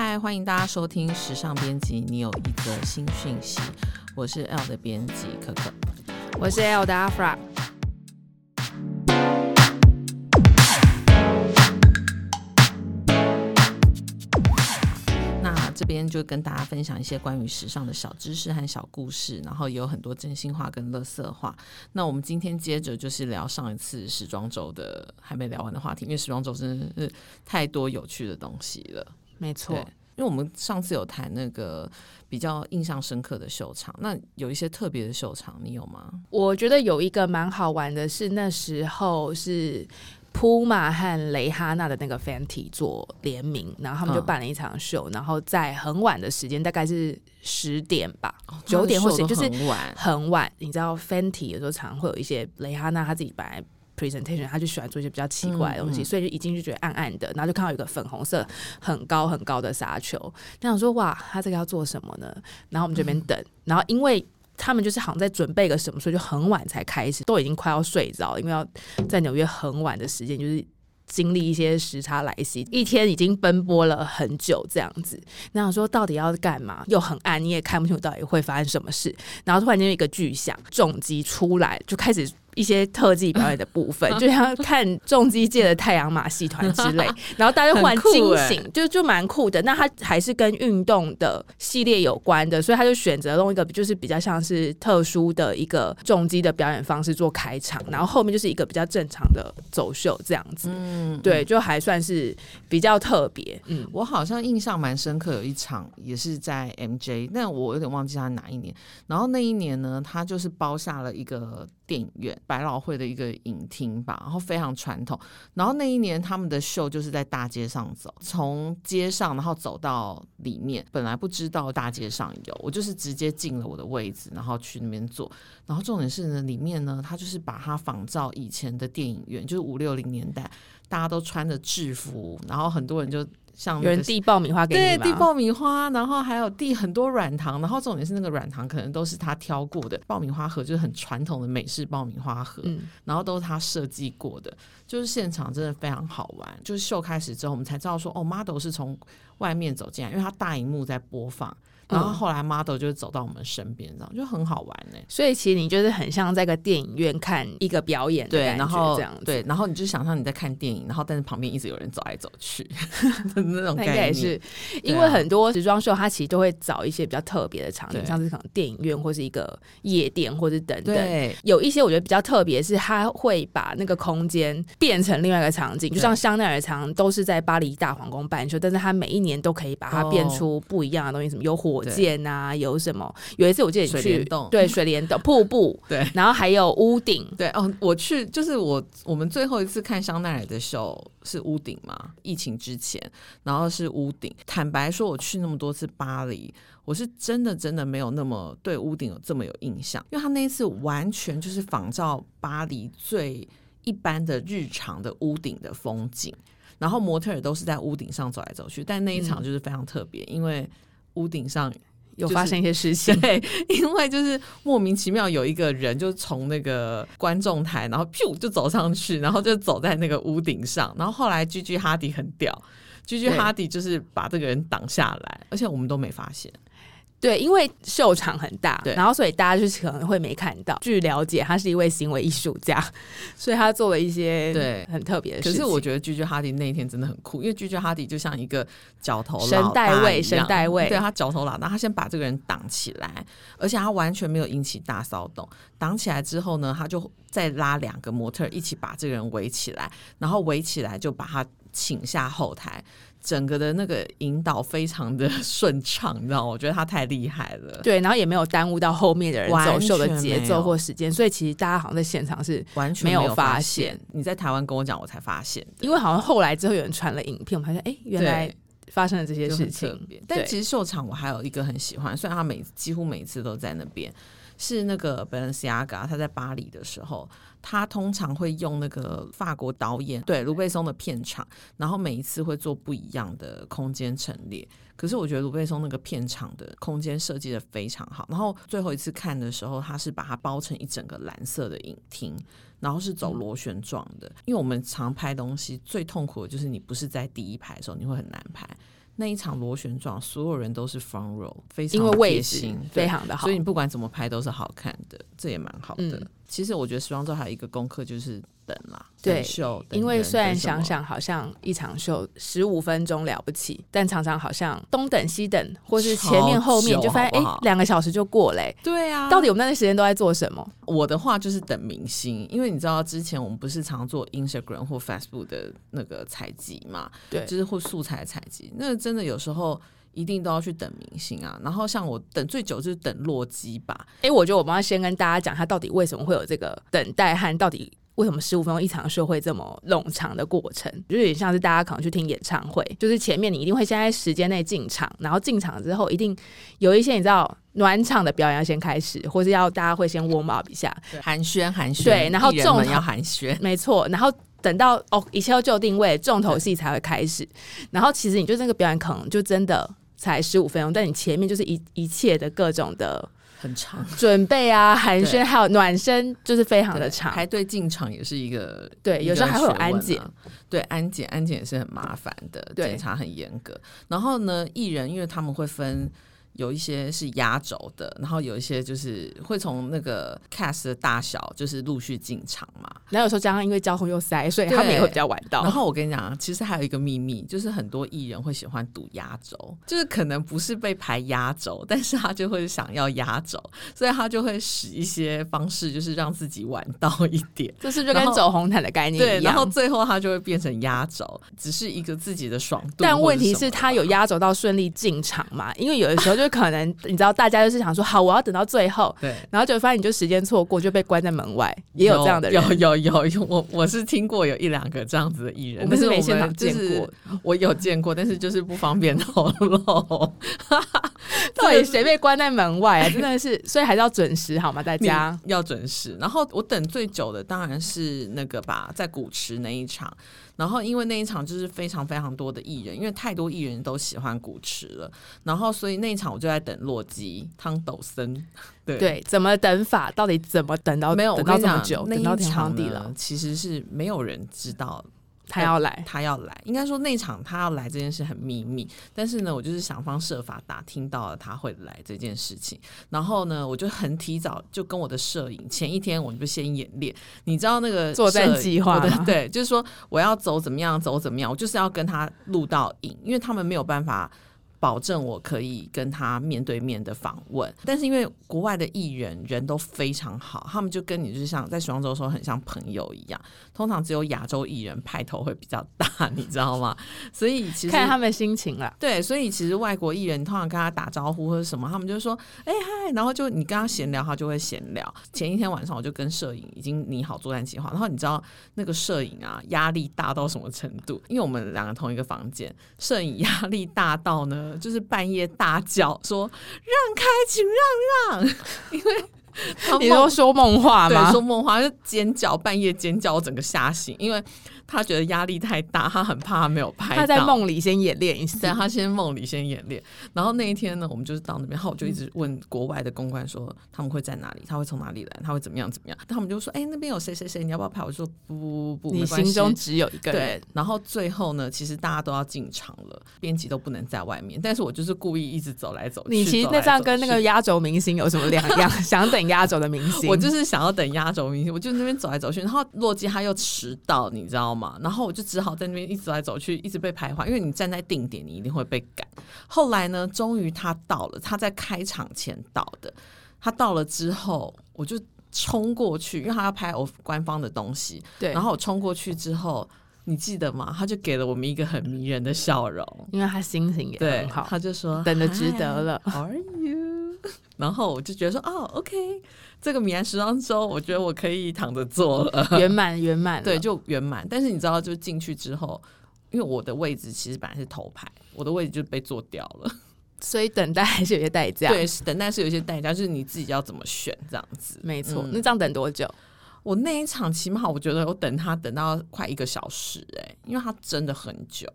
嗨，欢迎大家收听时尚编辑，你有一个新讯息，我是 L 的编辑可可，我是 L 的 Afra。那这边就跟大家分享一些关于时尚的小知识和小故事，然后也有很多真心话跟乐色话。那我们今天接着就是聊上一次时装周的还没聊完的话题，因为时装周真的是太多有趣的东西了。没错，因为我们上次有谈那个比较印象深刻的秀场，那有一些特别的秀场，你有吗？我觉得有一个蛮好玩的是那时候是。Puma 和蕾哈娜的那个 Fenty 做联名，然后他们就办了一场秀，嗯、然后在很晚的时间，大概是十点吧，九、哦、点或十点，就是很晚。很晚，你知道 Fenty 有时候常会有一些蕾哈娜她自己本来 presentation，他就喜欢做一些比较奇怪的东西，嗯嗯、所以就一进去觉得暗暗的，然后就看到一个粉红色很高很高的沙丘，那想说哇，他这个要做什么呢？然后我们这边等，嗯、然后因为。他们就是好像在准备个什么，所以就很晚才开始，都已经快要睡着，因为要在纽约很晚的时间，就是经历一些时差来袭，一天已经奔波了很久这样子。那想说到底要干嘛？又很暗，你也看不清楚到底会发生什么事。然后突然间一个巨响，重击出来就开始。一些特技表演的部分，就像看重机界的太阳马戏团之类，然后大家忽然惊醒，就就蛮酷的。那他还是跟运动的系列有关的，所以他就选择弄一个就是比较像是特殊的一个重机的表演方式做开场，然后后面就是一个比较正常的走秀这样子。嗯，对，就还算是比较特别。嗯，我好像印象蛮深刻，有一场也是在 MJ，但我有点忘记他哪一年。然后那一年呢，他就是包下了一个。电影院百老汇的一个影厅吧，然后非常传统。然后那一年他们的秀就是在大街上走，从街上然后走到里面。本来不知道大街上有，我就是直接进了我的位置，然后去那边坐。然后重点是呢，里面呢，他就是把它仿照以前的电影院，就是五六零年代，大家都穿着制服，然后很多人就。像有人递爆米花给你，对，递爆米花，然后还有递很多软糖，然后重点是那个软糖可能都是他挑过的爆米花盒，就是很传统的美式爆米花盒，嗯，然后都是他设计过的，就是现场真的非常好玩。就是秀开始之后，我们才知道说，哦，model 是从外面走进来，因为他大荧幕在播放。然后后来 model 就走到我们身边，这样就很好玩呢。所以其实你就是很像在个电影院看一个表演的感觉，对，然后这样对，然后你就想象你在看电影，然后但是旁边一直有人走来走去 那种感觉。也是因为很多时装秀，它其实都会找一些比较特别的场景，像是可能电影院或是一个夜店或者等等。对，有一些我觉得比较特别，是它会把那个空间变成另外一个场景，就像香奈儿常都是在巴黎大皇宫办秀，但是它每一年都可以把它变出不一样的东西，什么有火。火箭啊，有什么？有一次我记得你去，水对，水帘洞、瀑布，对，然后还有屋顶，对哦，我去就是我我们最后一次看香奈儿的时候是屋顶嘛，疫情之前，然后是屋顶。坦白说，我去那么多次巴黎，我是真的真的没有那么对屋顶有这么有印象，因为他那一次完全就是仿照巴黎最一般的日常的屋顶的风景，然后模特儿都是在屋顶上走来走去，但那一场就是非常特别，嗯、因为。屋顶上有发生一些事情，对，因为就是莫名其妙有一个人就从那个观众台，然后咻就走上去，然后就走在那个屋顶上，然后后来 Gigi Hadid 很屌，Gigi Hadid 就是把这个人挡下来，而且我们都没发现。对，因为秀场很大，对然后所以大家就是可能会没看到。据了解，他是一位行为艺术家，所以他做了一些对很特别的事情。可是我觉得居居哈迪那一天真的很酷，因为居居哈迪就像一个角头神代位，神代位，对他角头老大，他先把这个人挡起来，而且他完全没有引起大骚动。挡起来之后呢，他就再拉两个模特一起把这个人围起来，然后围起来就把他请下后台。整个的那个引导非常的顺畅，你知道吗？我觉得他太厉害了。对，然后也没有耽误到后面的人走秀的节奏或时间，所以其实大家好像在现场是完全没有发现。你在台湾跟我讲，我才发现。因为好像后来之后有人传了影片，我发现哎，原来发生了这些事情。但其实秀场我还有一个很喜欢，虽然他每几乎每次都在那边，是那个 Balenciaga，他在巴黎的时候。他通常会用那个法国导演对卢贝松的片场，然后每一次会做不一样的空间陈列。可是我觉得卢贝松那个片场的空间设计得非常好。然后最后一次看的时候，他是把它包成一整个蓝色的影厅，然后是走螺旋状的。因为我们常拍东西最痛苦的就是你不是在第一排的时候，你会很难拍。那一场螺旋状，所有人都是 front row，非常因为位置心非常的好，所以你不管怎么拍都是好看的，这也蛮好的。嗯、其实我觉得时装周还有一个功课就是等啦，对因为虽然想想好像一场秀十五分钟了不起，但常常好像东等西等，或是前面后面就发现哎两个小时就过嘞、欸。对啊，到底我们那段时间都在做什么？我的话就是等明星，因为你知道之前我们不是常做 Instagram 或 Facebook 的那个采集嘛，对，就是或素材采集，那真的有时候。一定都要去等明星啊，然后像我等最久就是等洛基吧。哎、欸，我觉得我们要先跟大家讲，他到底为什么会有这个等待和到底为什么十五分钟一场秀会这么冗长的过程，就有点像是大家可能去听演唱会，就是前面你一定会先在时间内进场，然后进场之后一定有一些你知道暖场的表演要先开始，或是要大家会先 warm up 一下，寒暄寒暄，对，然后重要寒暄，没错，然后。等到哦，一切都就定位，重头戏才会开始。然后其实你就那个表演可能就真的才十五分钟，但你前面就是一一切的各种的很长准备啊，寒暄还有暖身，就是非常的长。排队进场也是一个对，有时候还会有安检，对安检安检也是很麻烦的，检查很严格。然后呢，艺人因为他们会分。有一些是压轴的，然后有一些就是会从那个 cast 的大小就是陆续进场嘛。然后有时候加上因为交通又塞，所以他们也会比较晚到。然后我跟你讲，其实还有一个秘密，就是很多艺人会喜欢赌压轴，就是可能不是被排压轴，但是他就会想要压轴，所以他就会使一些方式，就是让自己晚到一点。这是就跟走红毯的概念一样。对，然后最后他就会变成压轴，只是一个自己的爽度。但问题是，他有压轴到顺利进场嘛？因为有的时候就。可能你知道，大家就是想说，好，我要等到最后，对，然后就发现你就时间错过，就被关在门外，也有这样的人，有有有有，我我是听过有一两个这样子的艺人，我们 是没现场见过，我有见过，但是就是不方便透露。到底谁被关在门外啊？真的是，所以还是要准时好吗？大家 要准时。然后我等最久的当然是那个吧，在古池那一场。然后因为那一场就是非常非常多的艺人，因为太多艺人都喜欢古驰了。然后所以那一场我就在等洛基汤斗森。对对，怎么等法？到底怎么等到？没有，等到这么久，那一场等到天荒地老，其实是没有人知道。他要来，他要来，应该说那场他要来这件事很秘密。但是呢，我就是想方设法打听到了他会来这件事情。然后呢，我就很提早就跟我的摄影前一天，我就先演练。你知道那个作战计划的 对，就是说我要走怎么样，走怎么样，我就是要跟他录到影，因为他们没有办法。保证我可以跟他面对面的访问，但是因为国外的艺人人都非常好，他们就跟你就是像在时装周的时候很像朋友一样。通常只有亚洲艺人派头会比较大，你知道吗？所以其实看他们心情了。对，所以其实外国艺人通常跟他打招呼或者什么，他们就说：“哎嗨！”然后就你跟他闲聊，他就会闲聊。前一天晚上我就跟摄影已经拟好作战计划，然后你知道那个摄影啊压力大到什么程度？因为我们两个同一个房间，摄影压力大到呢。就是半夜大叫说：“让开，请让让！” 因为你都说梦话吗？说梦话就尖叫，半夜尖叫，我整个吓醒，因为。他觉得压力太大，他很怕他没有拍到。他在梦里先演练一下，他先梦里先演练。然后那一天呢，我们就是到那边，然后我就一直问国外的公关说他们会在哪里，他会从哪里来，他会怎么样怎么样。他们就说：“哎、欸，那边有谁谁谁，你要不要拍？”我说：“不不不不，你心中只有一个人。”然后最后呢，其实大家都要进场了，编辑都不能在外面，但是我就是故意一直走来走去。你其实那这样跟那个压轴明星有什么两样？想等压轴的明星，我就是想要等压轴明星，我就那边走来走去。然后洛基他又迟到，你知道吗？然后我就只。好在那边一直走来走去，一直被徘徊，因为你站在定点，你一定会被赶。后来呢，终于他到了，他在开场前到的。他到了之后，我就冲过去，因为他要拍我官方的东西。对，然后我冲过去之后，你记得吗？他就给了我们一个很迷人的笑容，因为他心情也很好。他就说：“等的值得了。” Are you？然后我就觉得说：“哦，OK。”这个米兰时装周，我觉得我可以躺着做了，圆满圆满，对，就圆满。但是你知道，就进去之后，因为我的位置其实本来是头牌，我的位置就被做掉了，所以等待还是有些代价。对，等待是有一些代价，就是你自己要怎么选这样子。没错，嗯、那这样等多久？我那一场起码我觉得我等他等到快一个小时，哎，因为他真的很久。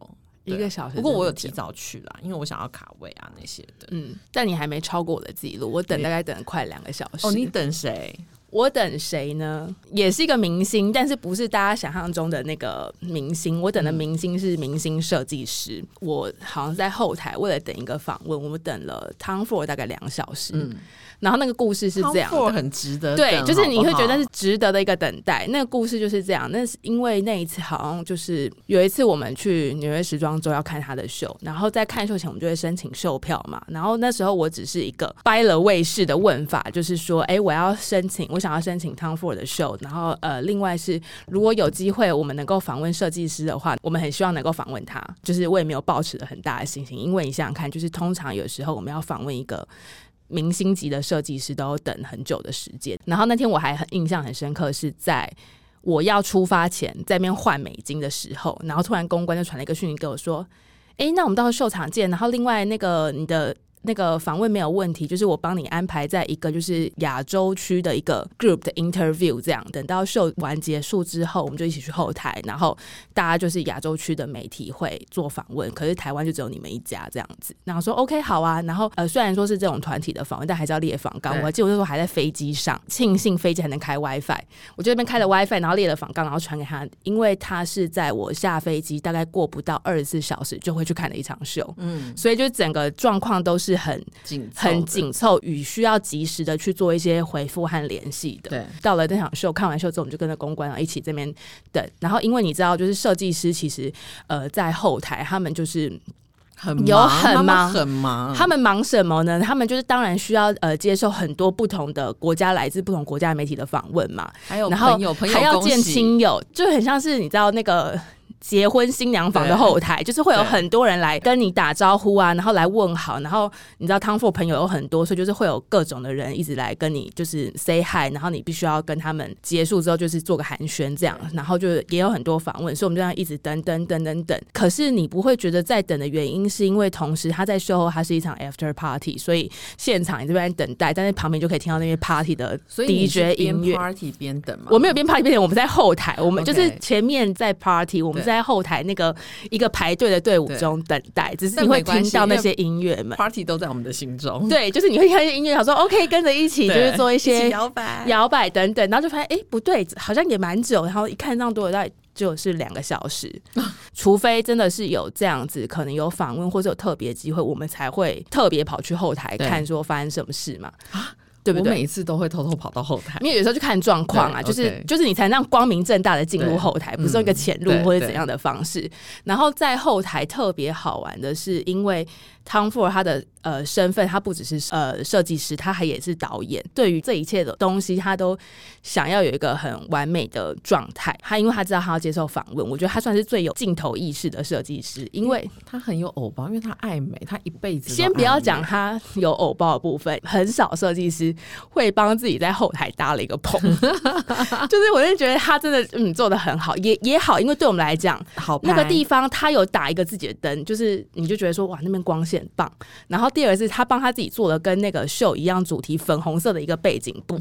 一个小时，不过我有提早去啦，因为我想要卡位啊那些的。嗯，但你还没超过我的记录，我等大概等了快两个小时。哦，你等谁？我等谁呢？也是一个明星，但是不是大家想象中的那个明星。我等的明星是明星设计师。嗯、我好像在后台为了等一个访问，我们等了 Tom Ford 大概两小时。嗯然后那个故事是这样的，很值得，对，就是你会觉得是值得的一个等待。那个故事就是这样，那是因为那一次好像就是有一次我们去纽约时装周要看他的秀，然后在看秀前我们就会申请售票嘛。然后那时候我只是一个掰了卫视的问法，就是说，哎，我要申请，我想要申请 Tom Ford 的秀。然后呃，另外是如果有机会我们能够访问设计师的话，我们很希望能够访问他。就是我也没有抱持了很大的信心，因为你想想看，就是通常有时候我们要访问一个。明星级的设计师都要等很久的时间，然后那天我还很印象很深刻，是在我要出发前在那边换美金的时候，然后突然公关就传了一个讯息给我说：“哎，那我们到时候秀场见。”然后另外那个你的。那个访问没有问题，就是我帮你安排在一个就是亚洲区的一个 group 的 interview，这样等到秀完结束之后，我们就一起去后台，然后大家就是亚洲区的媒体会做访问，可是台湾就只有你们一家这样子。然后说 OK 好啊，然后呃虽然说是这种团体的访问，但还是要列访纲。我还记得我那时候还在飞机上，庆幸飞机还能开 WiFi，我就那边开了 WiFi，然后列了访纲，然后传给他，因为他是在我下飞机大概过不到二十四小时就会去看的一场秀，嗯，所以就整个状况都是。很紧很紧凑，与需要及时的去做一些回复和联系的。对，到了那场秀，看完秀之后，我们就跟着公关啊一起这边等。然后，因为你知道，就是设计师其实呃在后台，他们就是很有很忙很忙。他们忙什么呢？他们就是当然需要呃接受很多不同的国家来自不同国家的媒体的访问嘛。还有朋友，朋友还要见亲友，就很像是你知道那个。结婚新娘房的后台，就是会有很多人来跟你打招呼啊，然后来问好，然后你知道 Tom Ford 朋友有很多，所以就是会有各种的人一直来跟你就是 say hi，然后你必须要跟他们结束之后就是做个寒暄这样，然后就也有很多访问，所以我们就这样一直等等等等等。可是你不会觉得在等的原因，是因为同时他在售后他是一场 after party，所以现场你这边等待，但是旁边就可以听到那些 party 的 DJ 音乐。party 边等吗？我没有边 party 边等，我们在后台，我们就是前面在 party，我们在。在后台那个一个排队的队伍中等待，只是你会听到那些音乐们，Party 都在我们的心中。对，就是你会听到音乐，想说 OK，跟着一起就是做一些摇摆、摇摆等等，然后就发现哎、欸、不对，好像也蛮久，然后一看这样多大概就是两个小时，除非真的是有这样子，可能有访问或者有特别机会，我们才会特别跑去后台看说发生什么事嘛。对不对？我每一次都会偷偷跑到后台，因为有时候就看状况啊，就是、就是你才能让光明正大的进入后台，不是用一个潜入或者怎样的方式。然后在后台特别好玩的是，因为。Tom Ford 他的呃身份，他不只是呃设计师，他还也是导演。对于这一切的东西，他都想要有一个很完美的状态。他因为他知道他要接受访问，我觉得他算是最有镜头意识的设计师，因为他很有偶包，因为他爱美，他一辈子。先不要讲他有偶包的部分，很少设计师会帮自己在后台搭了一个棚，就是我就觉得他真的嗯做的很好，也也好，因为对我们来讲，好那个地方他有打一个自己的灯，就是你就觉得说哇那边光线。很棒，然后第二个是他帮他自己做了跟那个秀一样主题粉红色的一个背景布，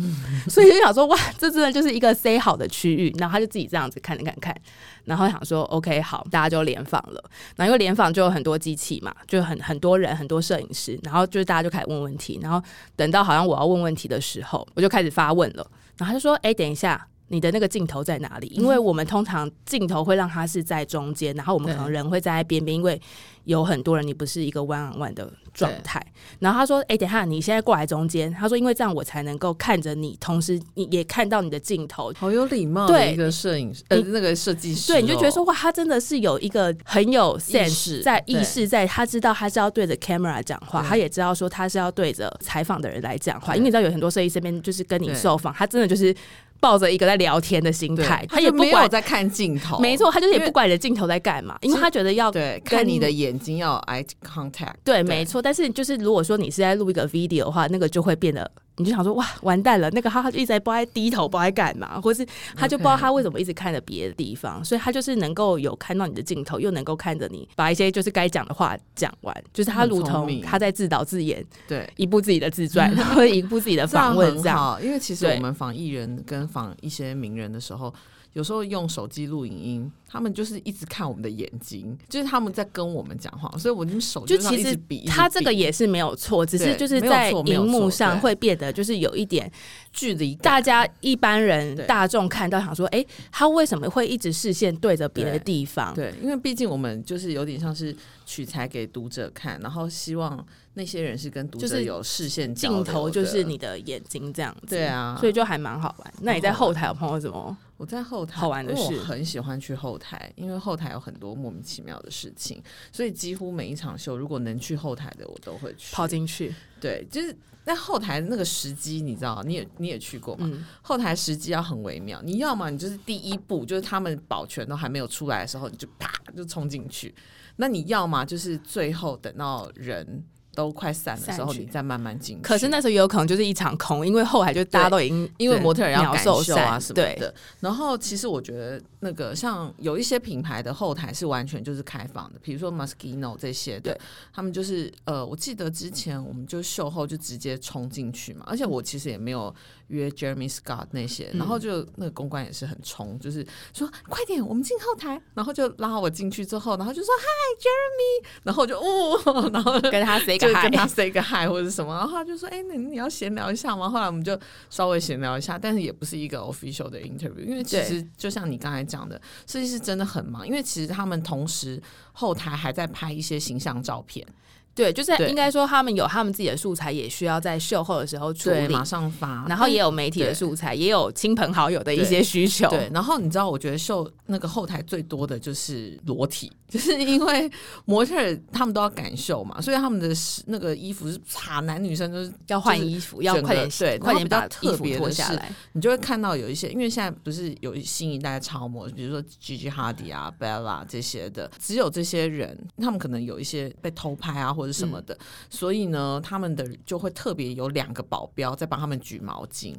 所以就想说哇，这真的就是一个 say 好的区域。然后他就自己这样子看看看，然后想说 OK 好，大家就联访了。然后因为联访就有很多机器嘛，就很很多人，很多摄影师，然后就是大家就开始问问题。然后等到好像我要问问题的时候，我就开始发问了。然后他就说：“哎，等一下。”你的那个镜头在哪里？因为我们通常镜头会让它是在中间，然后我们可能人会在边边，因为有很多人，你不是一个 one on one 的状态。然后他说：“哎、欸，等一下，你现在过来中间。”他说：“因为这样我才能够看着你，同时你也看到你的镜头。”好有礼貌的一个摄影师，呃，那个设计师、哦。对，你就觉得说哇，他真的是有一个很有 sense 在意识，在他知道他是要对着 camera 讲话，他也知道说他是要对着采访的人来讲话。因为你知道有很多设计师这边就是跟你受访，他真的就是。抱着一个在聊天的心态，他也不管在看镜头，没错，他就是也不管你的镜头在干嘛，因为他觉得要对看你的眼睛要 eye contact，对，没错。但是就是如果说你是在录一个 video 的话，那个就会变得。你就想说哇，完蛋了，那个他他就一直在不爱低头，不爱干嘛，或是他就不知道他为什么一直看着别的地方.所以他就是能够有看到你的镜头，又能够看着你把一些就是该讲的话讲完，就是他如同他在自导自演，对一部自己的自传，或者一部自己的访问这样。因为其实我们访艺人跟访一些名人的时候。有时候用手机录影音，他们就是一直看我们的眼睛，就是他们在跟我们讲话，所以我们手就其实比他这个也是没有错，只是就是在荧幕上会变得就是有一点距离，大家一般人大众看到想说，哎，他为什么会一直视线对着别的地方？对，因为毕竟我们就是有点像是取材给读者看，然后希望。那些人是跟读者有视线镜头，就是你的眼睛这样子，对啊，所以就还蛮好玩。那你在后台有碰到什么？我在后台好玩的事，我很喜欢去后台，因为后台有很多莫名其妙的事情，所以几乎每一场秀，如果能去后台的，我都会去跑进去。对，就是在后台那个时机，你知道，你也你也去过嘛？嗯、后台时机要很微妙，你要么你就是第一步，就是他们保全都还没有出来的时候，你就啪就冲进去；那你要么就是最后等到人。都快散的时候，你再慢慢进去。可是那时候也有可能就是一场空，因为后台就大家都已经因为模特人要感受啊什么的。然后其实我觉得那个像有一些品牌的后台是完全就是开放的，比如说 Moschino 这些的，他们就是呃，我记得之前我们就秀后就直接冲进去嘛，而且我其实也没有。约 Jeremy Scott 那些，然后就那个公关也是很冲，就是说快点，我们进后台，然后就拉我进去之后，然后就说 Hi Jeremy，然后就哦，然后跟他 say 个 hi，跟他 say 个 hi 或者什么，然后他就说哎，那你要闲聊一下吗？后来我们就稍微闲聊一下，但是也不是一个 official 的 interview，因为其实就像你刚才讲的，设计师真的很忙，因为其实他们同时后台还在拍一些形象照片。对，就是应该说他们有他们自己的素材，也需要在秀后的时候处理，马上发。然后也有媒体的素材，也有亲朋好友的一些需求。对，然后你知道，我觉得秀那个后台最多的就是裸体，就是因为模特他们都要赶秀嘛，所以他们的那个衣服是差，男女生都是要换衣服，要快点对，快点把衣服脱下来。你就会看到有一些，因为现在不是有新一代超模，比如说 Gigi Hadid 啊、Bella 这些的，只有这些人，他们可能有一些被偷拍啊。或者什么的，嗯、所以呢，他们的就会特别有两个保镖在帮他们举毛巾。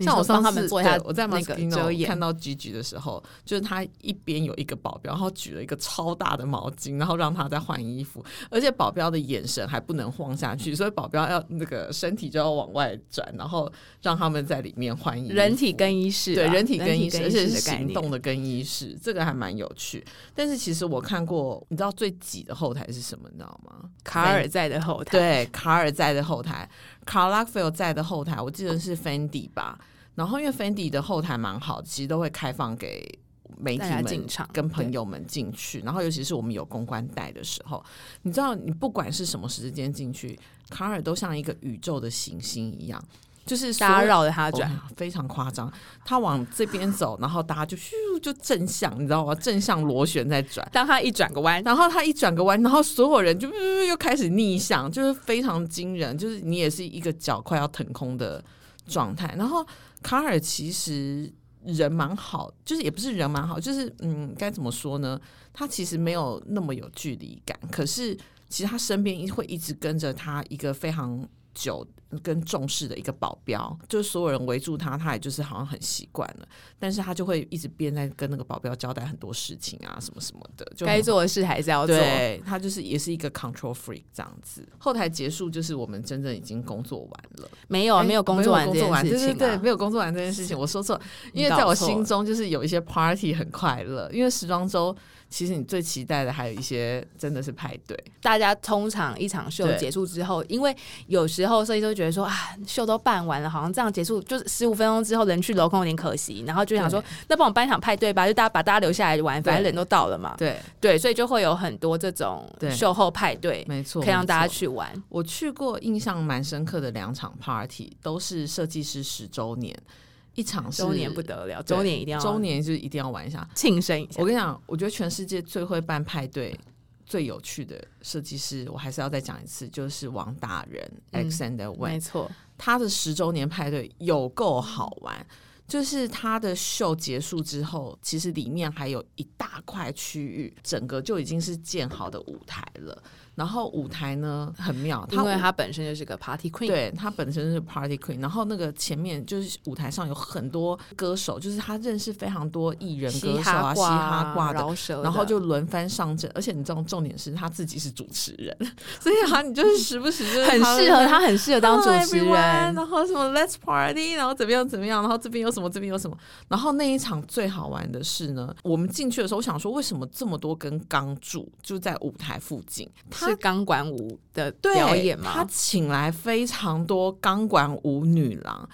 像我上次做一下，我在那个看到 Gigi 的时候，就是他一边有一个保镖，然后举了一个超大的毛巾，然后让他在换衣服，而且保镖的眼神还不能晃下去，所以保镖要那个身体就要往外转，然后让他们在里面换衣服。人体更衣室、啊，对，人体更衣室，而且是行动的更衣室，这个还蛮有趣。但是其实我看过，你知道最挤的后台是什么？你知道吗？卡尔在的后台，对，卡尔在的后台，Karl Lagerfeld 在的后台，我记得是 Fendi 吧。然后因为 Fendi 的后台蛮好，其实都会开放给媒体们进场，跟朋友们进去。然后尤其是我们有公关带的时候，你知道，你不管是什么时间进去，卡尔都像一个宇宙的行星一样。就是大家绕着他转，哦，非常夸张。他往这边走，然后大家就咻就正向，你知道吗？正向螺旋在转。当他一转个弯，然后他一转个弯，然后所有人就又开始逆向，就是非常惊人。就是你也是一个脚快要腾空的状态。然后卡尔其实人蛮好，就是也不是人蛮好，就是嗯，该怎么说呢？他其实没有那么有距离感，可是其实他身边会一直跟着他一个非常久。跟重视的一个保镖，就是所有人围住他，他也就是好像很习惯了，但是他就会一直边在跟那个保镖交代很多事情啊，什么什么的，就该做的事还是要做。对，他就是也是一个 control freak 这样子。后台结束就是我们真正已经工作完了，没有啊，没有工作完这件事情，啊，对对对，没有工作完这件事情，我说错，因为在我心中就是有一些 party 很快乐，因为时装周。其实你最期待的还有一些真的是派对。大家通常一场秀结束之后，因为有时候设计师会觉得说啊，秀都办完了，好像这样结束就是十五分钟之后人去楼空有点可惜，然后就想说那帮我办一场派对吧，就大家把大家留下来玩，反正人都到了嘛。对对，所以就会有很多这种秀后派对，没错，可以让大家去玩。我去过印象蛮深刻的两场 party，都是设计师十周年。一场周年不得了，周年一定要，周年就一定要玩一下，庆生一下。我跟你讲，我觉得全世界最会办派对、最有趣的设计师，我还是要再讲一次，就是王大人 Alexander Wang，没错，他的十周年派对有够好玩。就是他的秀结束之后，其实里面还有一大块区域，整个就已经是建好的舞台了。然后舞台呢很妙，因为他本身就是个 party queen，对，他本身是 party queen。然后那个前面就是舞台上有很多歌手，就是他认识非常多艺人歌手啊，嘻哈挂的，然后就轮番上阵。而且你知道重点是他自己是主持人，所以 啊，你就是时不时就是很适合他，很适合当主持人。然后什么 Let's party，然后怎么样怎么样，然后这边有什什么，这边有什么。然后那一场最好玩的是呢，我们进去的时候，我想说为什么这么多根钢柱就在舞台附近？是钢管舞的表演吗？他请来非常多钢管舞女郎。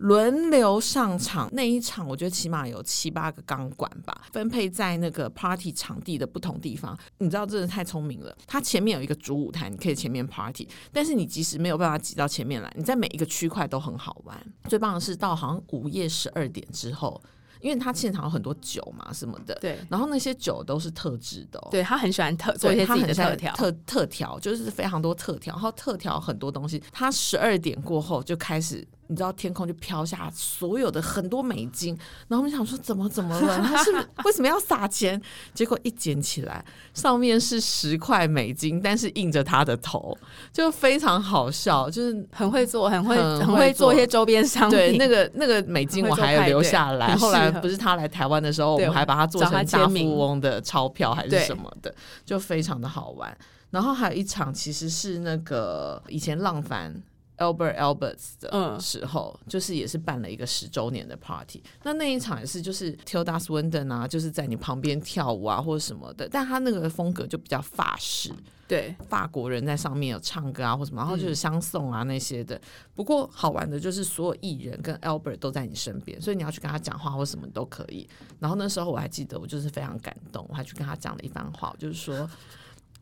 轮流上场，那一场我觉得起码有七八个钢管吧，分配在那个 party 场地的不同地方。你知道，真的太聪明了。它前面有一个主舞台，你可以前面 party，但是你即使没有办法挤到前面来，你在每一个区块都很好玩。最棒的是到好像午夜十二点之后，因为他现场有很多酒嘛什么的，对，然后那些酒都是特制的、哦，对，他很喜欢特做一些自己的特调，特特调就是非常多特调，然后特调很多东西。他十二点过后就开始。你知道天空就飘下所有的很多美金，然后我们想说怎么怎么了？他是 为什么要撒钱？结果一捡起来，上面是十块美金，但是印着他的头，就非常好笑，就是很会做，很会很会，很会做一些周边商品。对，那个那个美金我还有留下来。后来不是他来台湾的时候，我们还把它做成大富翁的钞票还是什么的，就非常的好玩。然后还有一场其实是那个以前浪凡。Albert Alberts 的时候，嗯、就是也是办了一个十周年的 party。那那一场也是，就是 Tilda Swinton 啊，就是在你旁边跳舞啊，或者什么的。但他那个风格就比较法式，对，法国人在上面有唱歌啊，或什么，然后就是相送啊那些的。嗯、不过好玩的就是所有艺人跟 Albert 都在你身边，所以你要去跟他讲话或什么都可以。然后那时候我还记得，我就是非常感动，我还去跟他讲了一番话，就是说。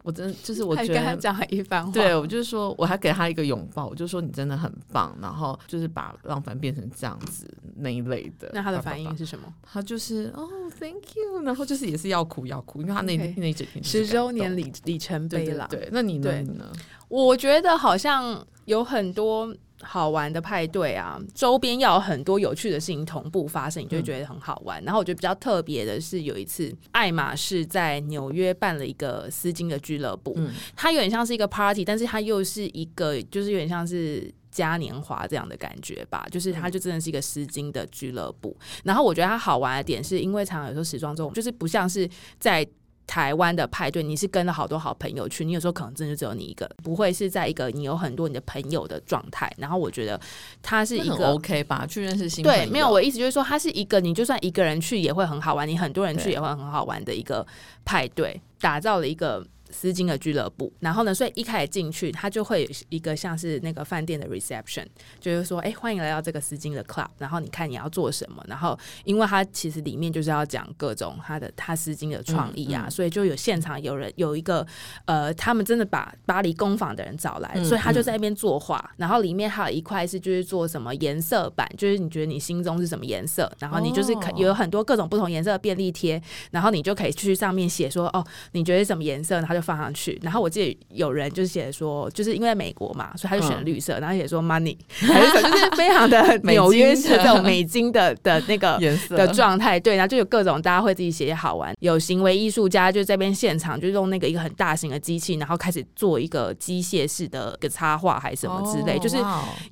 我真就是我觉得，还跟他讲了一番话。对，我就是说，我还给他一个拥抱，我就说你真的很棒。然后就是把浪凡变成这样子那一类的。那他的反应是什么？他就是哦，Thank you。然后就是也是要哭要哭，因为他那.那整天十周年里里程碑了。对，那你呢？你呢？我觉得好像有很多。好玩的派对啊，周边要有很多有趣的事情同步发生，你就会觉得很好玩。嗯、然后我觉得比较特别的是，有一次爱马仕在纽约办了一个丝巾的俱乐部，嗯、它有点像是一个 party，但是它又是一个就是有点像是嘉年华这样的感觉吧，就是它就真的是一个丝巾的俱乐部。嗯、然后我觉得它好玩的点是因为常常有时候时装周就是不像是在。台湾的派对，你是跟了好多好朋友去，你有时候可能真的只有你一个，不会是在一个你有很多你的朋友的状态。然后我觉得他是一个 OK 吧，去认识新。对，没有，我意思就是说，他是一个你就算一个人去也会很好玩，你很多人去也会很好玩的一个派对，打造了一个。丝巾的俱乐部，然后呢，所以一开始进去，他就会有一个像是那个饭店的 reception，就是说，哎，欢迎来到这个丝巾的 club，然后你看你要做什么，然后因为他其实里面就是要讲各种他的他丝巾的创意啊，嗯嗯、所以就有现场有人有一个呃，他们真的把巴黎工坊的人找来，嗯、所以他就在那边作画，嗯、然后里面还有一块是就是做什么颜色板，就是你觉得你心中是什么颜色，然后你就是可有很多各种不同颜色的便利贴，然后你就可以去上面写说，哦，你觉得什么颜色，然后就放上去，然后我记得有人就是写说，就是因为美国嘛，所以他就选绿色，嗯、然后写说 money，还是就是非常的 纽约式这种美金的的那个颜色的状态，对，然后就有各种大家会自己写写好玩，有行为艺术家就在这边现场就用那个一个很大型的机器，然后开始做一个机械式的个插画还是什么之类，哦、就是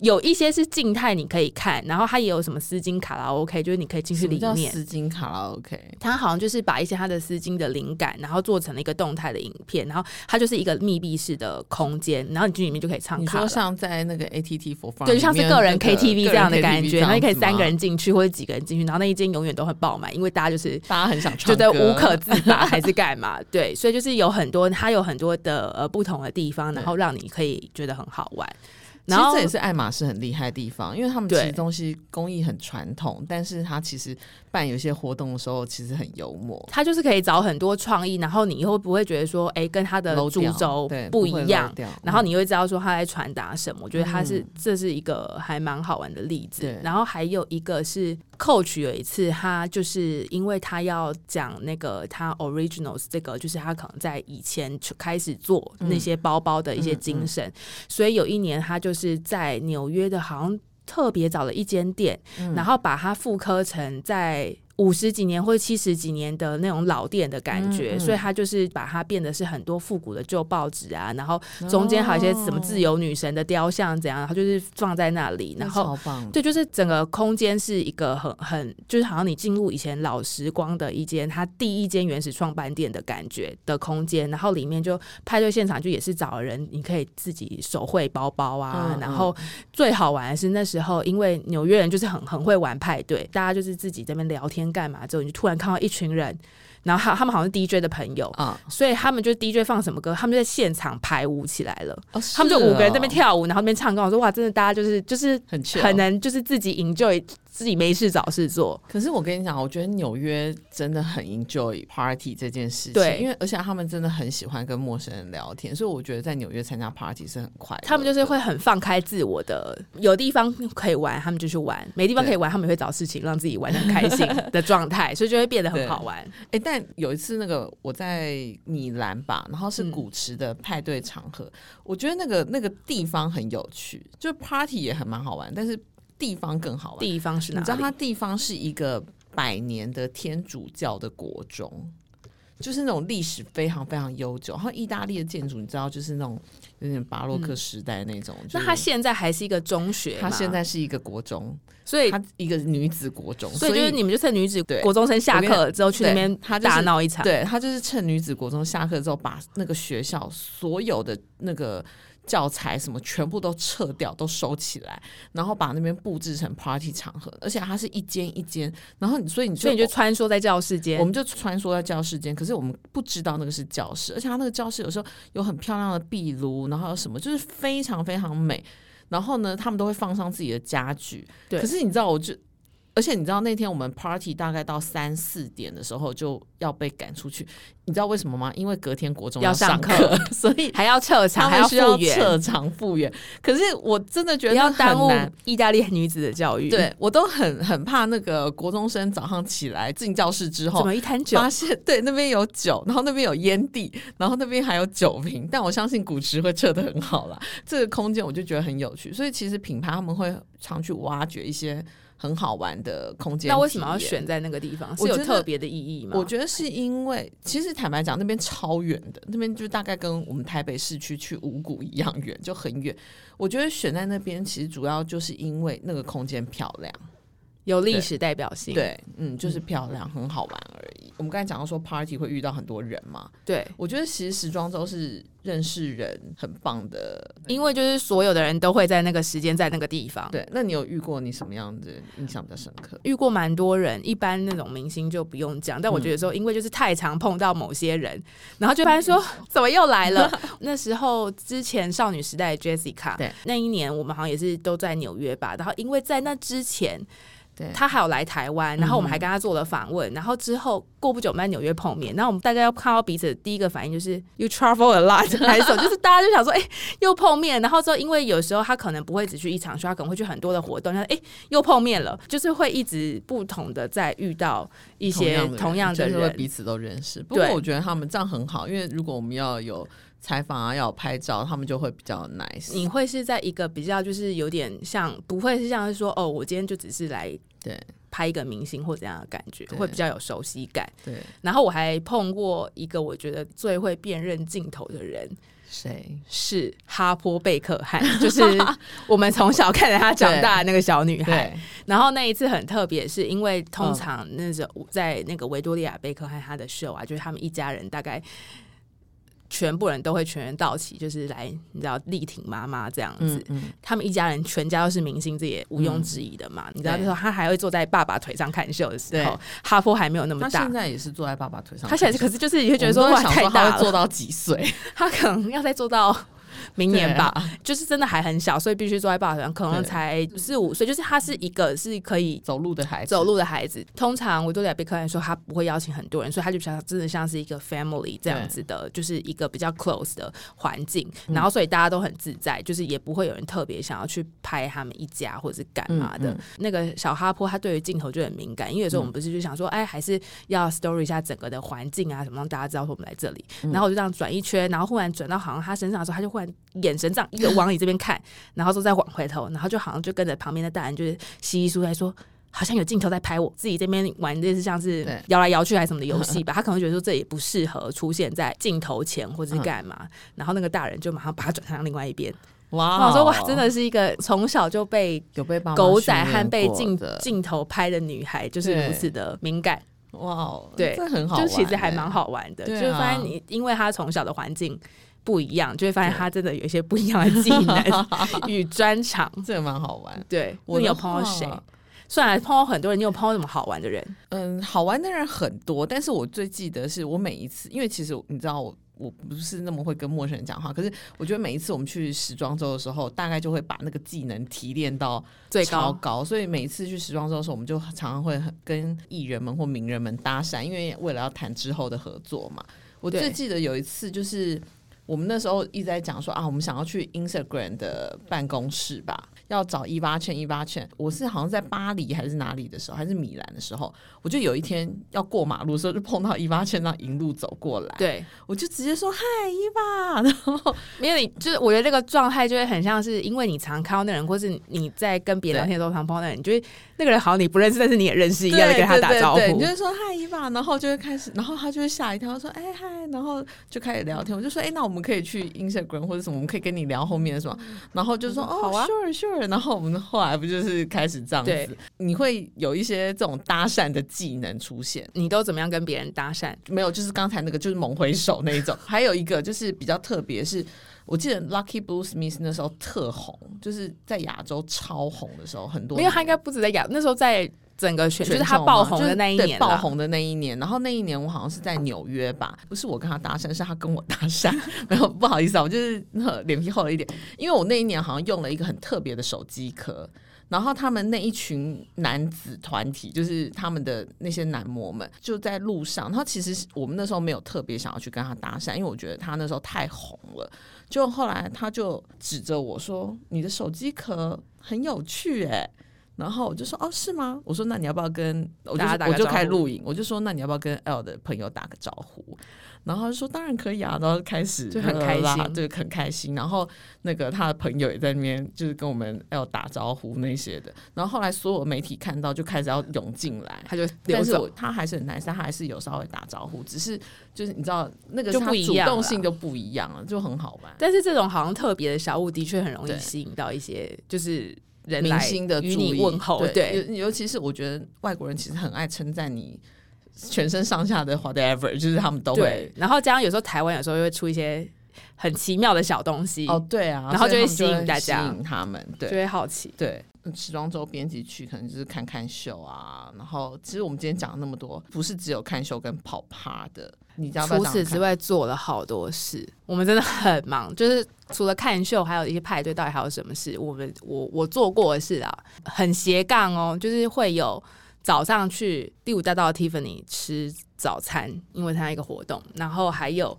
有一些是静态你可以看，然后它也有什么丝巾卡拉 OK，就是你可以进去里面。丝巾卡拉 OK，他好像就是把一些他的丝巾的灵感，然后做成了一个动态的影片，然后。它就是一个密闭式的空间，然后你进里面就可以唱卡。你说像在那个 ATT for Fun，对，就像是个人 KTV 这样的感觉，然后你可以三个人进去或者几个人进去，然后那一间永远都会爆满，因为大家就是大家很想唱，觉得无可自拔还是干嘛？对，所以就是有很多，它有很多的呃不同的地方，然后让你可以觉得很好玩。然后其实这也是爱马仕很厉害的地方，因为他们其实东西工艺很传统，但是它其实。办有些活动的时候，其实很幽默。他就是可以找很多创意，然后你以后不会觉得说，哎、欸，跟他的主轴不一样。然后你会知道说他在传达什么。嗯、我觉得他是这是一个还蛮好玩的例子。对然后还有一个是 Coach 有一次，他就是因为他要讲那个他 Originals 这个，就是他可能在以前开始做那些包包的一些精神，嗯嗯嗯、所以有一年他就是在纽约的，好像。特别找了一间店，嗯、然后把它复刻成在五十几年或者七十几年的那种老店的感觉，嗯嗯、所以它就是把它变得是很多复古的旧报纸啊，然后中间还有一些什么自由女神的雕像怎样，然后就是放在那里，然后对，就是整个空间是一个很很就是好像你进入以前老时光的一间它第一间原始创办店的感觉的空间，然后里面就派对现场就也是找人，你可以自己手绘包包啊，然后最好玩的是那时候因为纽约人就是很很会玩派对，大家就是自己这边聊天。干嘛之后，你就突然看到一群人，然后他他们好像是 DJ 的朋友啊，所以他们就 DJ 放什么歌，他们就在现场排舞起来了。哦、他们就五个人在那边跳舞，然后那边唱歌。我说哇，真的大家就是就是很很能就是自己 enjoy。自己没事找事做，可是我跟你讲，我觉得纽约真的很 enjoy party 这件事情，对，因为而且他们真的很喜欢跟陌生人聊天，所以我觉得在纽约参加 party 是很快乐。他们就是会很放开自我的，有地方可以玩，他们就去玩；没地方可以玩，他们也会找事情让自己玩得很开心的状态，所以就会变得很好玩。哎、欸，但有一次那个我在米兰吧，然后是古驰的派对场合，嗯、我觉得那个那个地方很有趣，就 party 也很蛮好玩，但是。地方更好玩，地方是哪？你知道它地方是一个百年的天主教的国中，就是那种历史非常非常悠久。然后意大利的建筑，你知道，就是那种有点巴洛克时代那种。那它现在还是一个中学，它现在是一个国中，所以它一个女子国中。所以就是你们就趁女子国中生下课之后去那边，他大闹一场。对，他就是趁女子国中下课之后，把那个学校所有的那个。教材什么全部都撤掉，都收起来，然后把那边布置成 party 场合，而且它是一间一间，然后你所以你就所以你就穿梭在教室间，我们就穿梭在教室间，可是我们不知道那个是教室，而且它那个教室有时候有很漂亮的壁炉，然后有什么就是非常非常美，然后呢，他们都会放上自己的家具，对，可是你知道我就。而且你知道那天我们 party 大概到三四点的时候就要被赶出去，你知道为什么吗？因为隔天国中要上课，所以还要撤场，还要复原，撤场复原。可是我真的觉得要耽误意大利女子的教育，对我都很很怕那个国中生早上起来进教室之后，怎么一摊酒？发现对那边有酒，然后那边有烟蒂，然后那边还有酒瓶。但我相信古驰会撤的很好啦，这个空间我就觉得很有趣。所以其实品牌他们会常去挖掘一些。很好玩的空间，那为什么要选在那个地方？是有特别的意义吗？我觉得是因为，其实坦白讲，那边超远的，那边就大概跟我们台北市区去五谷一样远，就很远。我觉得选在那边，其实主要就是因为那个空间漂亮。有历史代表性，对，嗯，就是漂亮，嗯、很好玩而已。我们刚才讲到说，party 会遇到很多人嘛，对，我觉得其实时装周是认识人很棒的，因为就是所有的人都会在那个时间在那个地方。对，那你有遇过你什么样的印象比较深刻？遇过蛮多人，一般那种明星就不用讲，但我觉得说，因为就是太常碰到某些人，嗯、然后就发现说，怎么又来了？那时候之前少女时代的 Jessica，对，那一年我们好像也是都在纽约吧，然后因为在那之前。对。他还有来台湾，然后我们还跟他做了访问，嗯、然后之后过不久我们在纽约碰面，然后我们大家要看到彼此的第一个反应就是 You travel a lot，还是 就是大家就想说，哎、欸，又碰面，然后之后因为有时候他可能不会只去一场秀，他可能会去很多的活动，他说，哎、欸，又碰面了，就是会一直不同的在遇到一些同样的人，就是彼此都认识。不过我觉得他们这样很好，因为如果我们要有。采访啊，要拍照，他们就会比较 nice。你会是在一个比较，就是有点像，不会是像是说，哦，我今天就只是来对拍一个明星或怎样的感觉，会比较有熟悉感。对。然后我还碰过一个我觉得最会辨认镜头的人，谁？是哈坡贝克汉，就是我们从小看着她长大的那个小女孩。然后那一次很特别，是因为通常那种在那个维多利亚贝克汉她的秀啊，就是他们一家人大概。全部人都会全员到齐，就是来你知道力挺妈妈这样子。嗯嗯、他们一家人全家都是明星，这也毋庸置疑的嘛。嗯、你知道，那时候他还会坐在爸爸腿上看秀的时候，哈佛还没有那么大。他现在也是坐在爸爸腿上。他现在可是就是你会觉得说哇，太大了，做到几岁？他可能要再做到。明年吧，啊、就是真的还很小，所以必须坐在爸爸上，可能才四五岁。就是他是一个是可以走路的孩子，走路的孩子。通常维多利亚贝克汉说他不会邀请很多人，所以他就比较真的像是一个 family 这样子的，就是一个比较 close 的环境。然后所以大家都很自在，就是也不会有人特别想要去拍他们一家或者是干嘛的。嗯嗯、那个小哈坡他对于镜头就很敏感，因为有时候我们不是就想说，哎，还是要 story 一下整个的环境啊什么，让大家知道说我们来这里。然后我就这样转一圈，然后忽然转到好像他身上的时候，他就忽然眼神这样。一个往你这边看，然后就再往回头，然后就好像就跟着旁边的大人就是稀稀疏疏说：“好像有镜头在拍我，自己这边玩类似像是摇来摇去还是什么的游戏吧，他可能觉得说这也不适合出现在镜头前或者是干嘛，嗯、然后那个大人就马上把他转向另外一边。哇，我说哇，真的是一个从小就被有被狗仔和被镜镜头拍的女孩，就是如此的敏感。哇，对，这很好，就其实还蛮好玩的，啊、就发现你因为他从小的环境不一样，就会发现他真的有一些不一样的技能 与专长，这个蛮好玩。对，我有碰到谁？虽然碰到很多人，你有碰到什么好玩的人？嗯，好玩的人很多，但是我最记得是我每一次，因为其实你知道我我不是那么会跟陌生人讲话，可是我觉得每一次我们去时装周的时候，大概就会把那个技能提炼到最高高，所以每一次去时装周的时候，我们就常常会跟艺人们或名人们搭讪，因为为了要谈之后的合作嘛。我最记得有一次就是我们那时候一直在讲说啊，我们想要去 Instagram 的办公室吧。要找伊娃茜，伊娃茜，我是好像在巴黎还是哪里的时候，还是米兰的时候，我就有一天要过马路的时候，就碰到伊娃茜那一路走过来，对，我就直接说嗨，伊娃，然后因为你就是我觉得这个状态就会很像是，因为你常看到那人，或是你在跟别人聊天的时候常碰到那人，你就会那个人好像你不认识，但是你也认识一样的跟他打招呼，对对对对，你就是说嗨，伊爸，然后就会开始，然后他就会吓一跳，说哎嗨，然后就开始聊天，我就说哎，那我们可以去 Instagram 或者什么，我们可以跟你聊后面的什么，然后就说哦，好啊，sure sure，然后我们。后来不就是开始这样子？你会有一些这种搭讪的技能出现。你都怎么样跟别人搭讪？没有，就是刚才那个，就是猛挥手那一种。还有一个就是比较特别，是我记得 Lucky Blue Smith 那时候特红，就是在亚洲超红的时候，很多。因为他应该不止在亚，那时候在整个全，就是他爆红的那一年，爆红的那一年。然后那一年我好像是在纽约吧，不是我跟他搭讪，是他跟我搭讪。然后不好意思啊，我就是脸皮厚了一点，因为我那一年好像用了一个很特别的手机壳。然后他们那一群男子团体，就是他们的那些男模们，就在路上。然后其实我们那时候没有特别想要去跟他搭讪，因为我觉得他那时候太红了。就后来他就指着我说：“你的手机壳很有趣，哎。”然后我就说：“哦，是吗？”我说：“那你要不要跟我就我就开始录影？我就说：那你要不要跟 L 的朋友打个招呼？”然后他说当然可以啊，然后开始就很开心，对，很开心。然后那个他的朋友也在那边，就是跟我们要打招呼那些的。然后后来所有媒体看到，就开始要涌进来，他就，但是他还是很 nice，他还是有稍微打招呼，只是就是你知道那个他主动性就不一样了，就很好玩。但是这种好像特别的小物，的确很容易吸引到一些就是人明星的与你问候。对，对，尤其是我觉得外国人其实很爱称赞你。全身上下的 whatever，就是他们都会。然后加上有时候台湾有时候会出一些很奇妙的小东西哦，对啊，然后就会吸引大家，吸引他们，对，就会好奇。对，时装周编辑区可能就是看看秀啊。然后其实我们今天讲了那么多，不是只有看秀跟跑趴的，你知道吗？除此之外做了好多事，我们真的很忙。就是除了看秀，还有一些派对，到底还有什么事？我们我我做过的事啊，很斜杠哦，就是会有。早上去第五大道的 Tiffany 吃早餐，因为参加一个活动，然后还有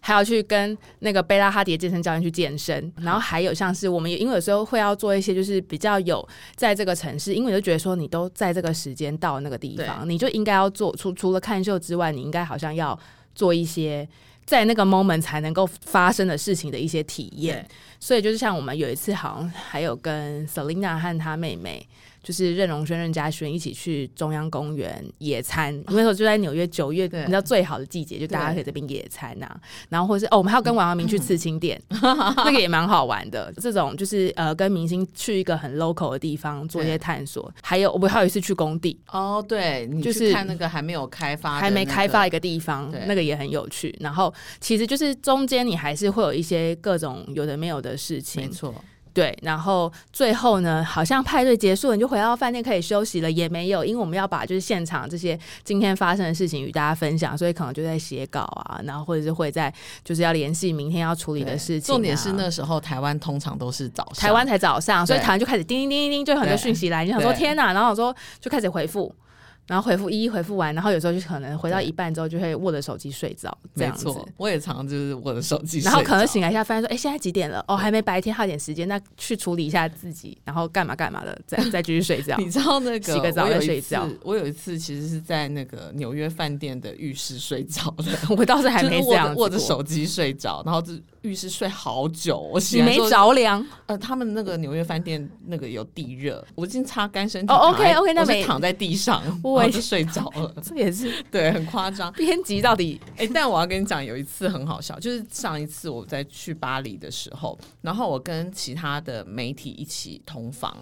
还要去跟那个贝拉哈迪健身教练去健身，然后还有像是我们也因为有时候会要做一些就是比较有在这个城市，因为你就觉得说你都在这个时间到那个地方，你就应该要做除除了看秀之外，你应该好像要做一些在那个 moment 才能够发生的事情的一些体验，所以就是像我们有一次好像还有跟 Selina 和她妹妹。就是任容萱、任嘉萱一起去中央公园野餐，因为说就在纽约九月，你知道最好的季节，就大家可以这边野餐呐、啊。然后或是哦，我们还有跟王阳明去刺青店，那个也蛮好玩的。这种就是呃，跟明星去一个很 local 的地方做一些探索。还有我们还有一次去工地哦，对，就是看那个还没有开发、还没开发一个地方，那个也很有趣。然后其实就是中间你还是会有一些各种有的没有的事情，没错。对，然后最后呢，好像派对结束了，你就回到饭店可以休息了，也没有，因为我们要把就是现场这些今天发生的事情与大家分享，所以可能就在写稿啊，然后或者是会在就是要联系明天要处理的事情啊。重点是那时候台湾通常都是早上，台湾才早上，所以台湾就开始叮叮叮叮叮，就很多讯息来，你想说天哪，然后我说就开始回复。然后回复一一回复完，然后有时候就可能回到一半之后就会握着手机睡着，这样子。我也常常就是握着手机，然后可能醒来一下，发现说，哎，现在几点了？哦，还没白天，还有点时间，那去处理一下自己，然后干嘛干嘛的，再 再继续睡觉。你知道那个洗个澡再睡觉。我有一次其实是在那个纽约饭店的浴室睡着的，我倒是还没这样握着手机睡着，然后就。浴室睡好久，我你没着凉。呃，他们那个纽约饭店那个有地热，我已经擦干身体。哦，OK OK，那没躺在地上，我就睡着了。这也是 对，很夸张。编辑到底哎、欸，但我要跟你讲，有一次很好笑，就是上一次我在去巴黎的时候，然后我跟其他的媒体一起同房。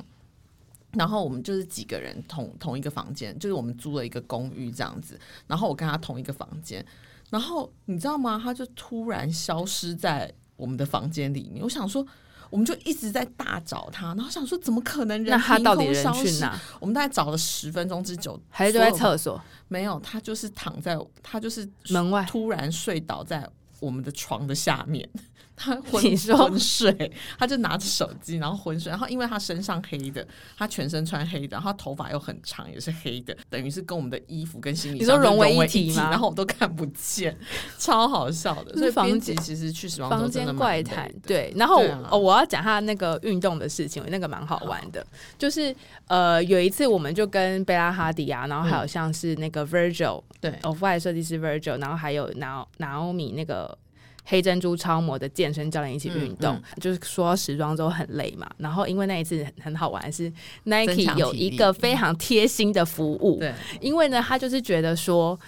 然后我们就是几个人同同一个房间，就是我们租了一个公寓这样子。然后我跟他同一个房间，然后你知道吗？他就突然消失在我们的房间里面。我想说，我们就一直在大找他，然后想说怎么可能人？那他到底人去哪？我们大概找了十分钟之久，还是就在厕所？没有，他就是躺在，他就是门外，突然睡倒在我们的床的下面。他昏睡，他就拿着手机，然后昏睡。然后因为他身上黑的，他全身穿黑的，然后他头发又很长，也是黑的，等于是跟我们的衣服跟行李箱融为一体嘛。然后我都看不见，超好笑的。所以编辑其实去时装周真的怪谈。对，然后、啊、哦，我要讲他那个运动的事情，那个蛮好玩的。就是呃，有一次我们就跟贝拉哈迪啊，然后还有像是那个 Virgil，对，Off-White 设计师 Virgil，然后还有 Naomi 那个。黑珍珠超模的健身教练一起运动，嗯嗯、就是说时装周很累嘛。然后因为那一次很好玩，是 Nike 有一个非常贴心的服务，对，因为呢，他就是觉得说。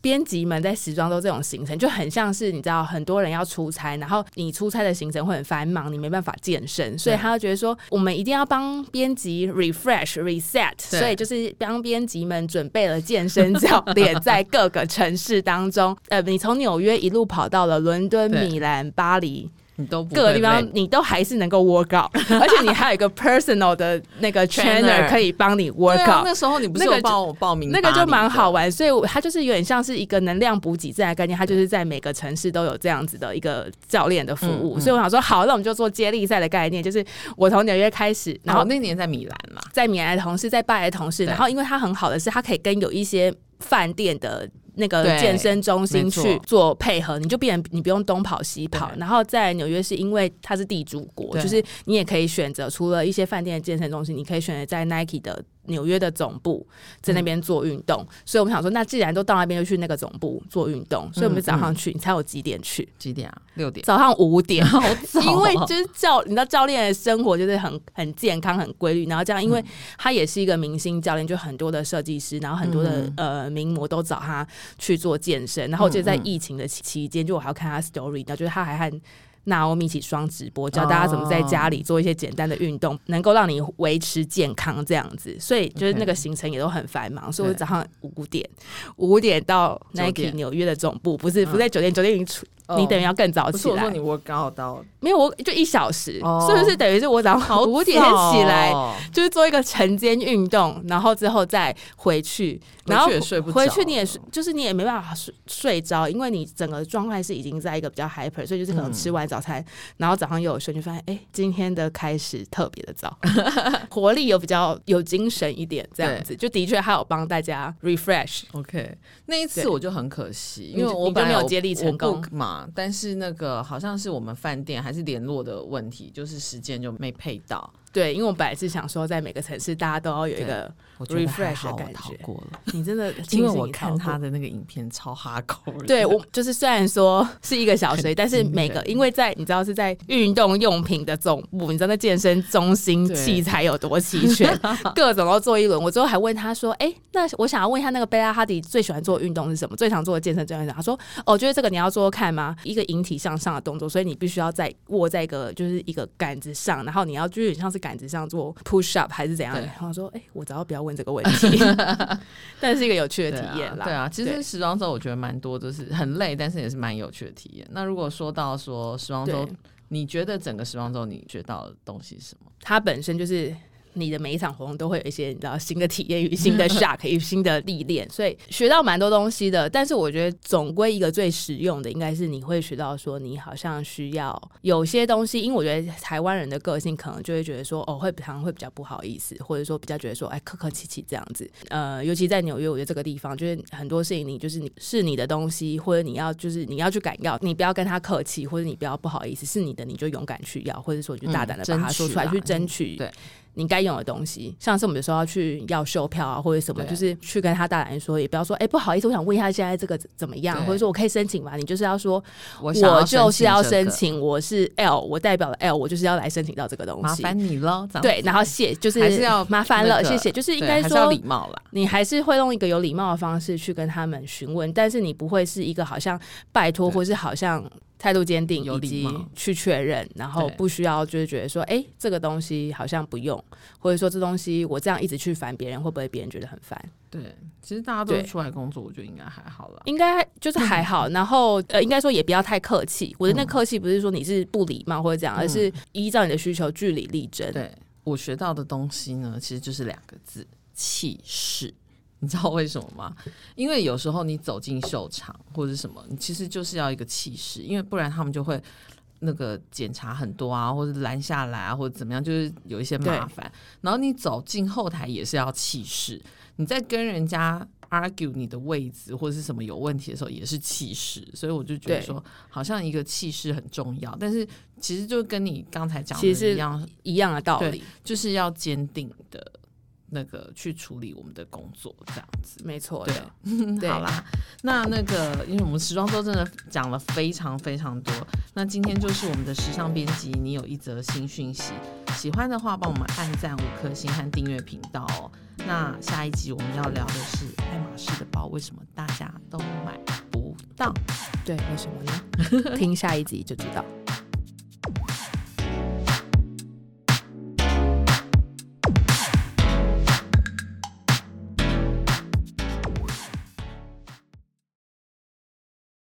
编辑们在时装周这种行程就很像是你知道很多人要出差，然后你出差的行程会很繁忙，你没办法健身，所以他就觉得说我们一定要帮编辑 refresh reset，所以就是帮编辑们准备了健身教练，在各个城市当中，呃，你从纽约一路跑到了伦敦、米兰、巴黎。你都各个地方，你都还是能够 work out，而且你还有一个 personal 的那个 trainer 可以帮你 work out。那时候你不是有帮我报名，那个就蛮好玩，所以它就是有点像是一个能量补给站的概念，它就是在每个城市都有这样子的一个教练的服务。所以我想说，好，那我们就做接力赛的概念，就是我从纽约开始，然后那年在米兰嘛，在米兰的同事，在巴黎的同事，然后因为他很好的是，他可以跟有一些饭店的。那个健身中心去做配合，你就变成你不用东跑西跑。然后在纽约是因为它是地主国，就是你也可以选择除了一些饭店的健身中心，你可以选择在 Nike 的。纽约的总部在那边做运动，嗯，所以我们想说，那既然都到那边，就去那个总部做运动。所以我们早上去，你猜我几点去？几点啊？六点。早上五点，好早。因为就是教，你知道教练的生活就是很很健康、很规律。然后这样，因为他也是一个明星教练，就很多的设计师，然后很多的、嗯、呃名模都找他去做健身。然后就在疫情的期间，就我还要看他 story，然后就是他还和。那我们一起双直播，教大家怎么在家里做一些简单的运动，能够让你维持健康这样子。所以就是那个行程也都很繁忙，所以我早上五点五点到 Nike 纽约的总部，不是不在酒店，酒店已经出。你等于要更早起来。说你我刚好到，没有，我就一小时，哦、是不是等于是我早上五点起来，就是做一个晨间运动，然后之后再回去，然后回去，睡不回去你也是，就是你也没办法睡睡着，因为你整个状态是已经在一个比较 hyper，所以就是可能吃完早餐，嗯、然后早上又有睡，就发现哎、欸，今天的开始特别的早，活力有比较有精神一点，这样子就的确还有帮大家 refresh。OK，那一次我就很可惜，因为我本来没有接力成功嘛。但是那个好像是我们饭店还是联络的问题，就是时间就没配到。对，因为我本来是想说，在每个城市大家都要有一个 refresh 的感觉。你真的，因为我看他的那个影片超哈口。对，我就是虽然说是一个小时，但是每个因为在你知道是在运动用品的总部，你知道那健身中心器材有多齐全，各种都做一轮。我最后还问他说：“哎、欸，那我想要问一下，那个贝拉哈迪最喜欢做的运动是什么？最常做的健身教练？”他说：“哦，就是这个你要做做看吗？一个引体向上的动作，所以你必须要在握在一个就是一个杆子上，然后你要就有点像是。”杆子上做 push up 还是怎样？然后说，哎、欸，我只要不要问这个问题，但是一个有趣的体验啦。对啊，其实时装周我觉得蛮多就是很累，但是也是蛮有趣的体验。那如果说到说时装周，你觉得整个时装周你学到的东西是什么？它本身就是。你的每一场活动都会有一些你知道新的体验与新的 shock 与新的历练，所以学到蛮多东西的。但是我觉得总归一个最实用的，应该是你会学到说你好像需要有些东西，因为我觉得台湾人的个性可能就会觉得说哦，会常常会比较不好意思，或者说比较觉得说哎客客气气这样子。呃，尤其在纽约，我觉得这个地方就是很多事情你就是你是你的东西，或者你要就是你要去敢要，你不要跟他客气，或者你不要不好意思，是你的你就勇敢去要，或者说你就大胆的把它说出来去争取。对。你该用的东西，上次我们有时候要去要售票啊，或者什么，就是去跟他大胆说，也不要说，哎、欸，不好意思，我想问一下现在这个怎么样，或者说我可以申请吗？你就是要说，我我就是要申请，我是 L，我代表了 L，我就是要来申请到这个东西，麻烦你了。对，然后谢就是还是要麻烦了，谢谢，就是应该说礼貌了，你还是会用一个有礼貌的方式去跟他们询问，但是你不会是一个好像拜托，或是好像。态度坚定，以及去确认，然后不需要就是觉得说，哎、欸，这个东西好像不用，或者说这东西我这样一直去烦别人，会不会别人觉得很烦？对，其实大家都出来工作，我觉得应该还好了，应该就是还好。然后呃，应该说也不要太客气。我的那客气不是说你是不礼貌或者这样，而是依照你的需求据理力争。对，我学到的东西呢，其实就是两个字：气势。你知道为什么吗？因为有时候你走进秀场或者什么，你其实就是要一个气势，因为不然他们就会那个检查很多啊，或者拦下来啊，或者怎么样，就是有一些麻烦。然后你走进后台也是要气势，你在跟人家 argue 你的位置或者是什么有问题的时候也是气势。所以我就觉得说，好像一个气势很重要，但是其实就跟你刚才讲的一样，一样的道理，就是要坚定的。那个去处理我们的工作，这样子没错。对，对好啦，那那个，因为我们时装周真的讲了非常非常多，那今天就是我们的时尚编辑，你有一则新讯息，喜欢的话帮我们按赞五颗星和订阅频道哦。那下一集我们要聊的是爱马仕的包为什么大家都买不到？对，为什么呢？听下一集就知道。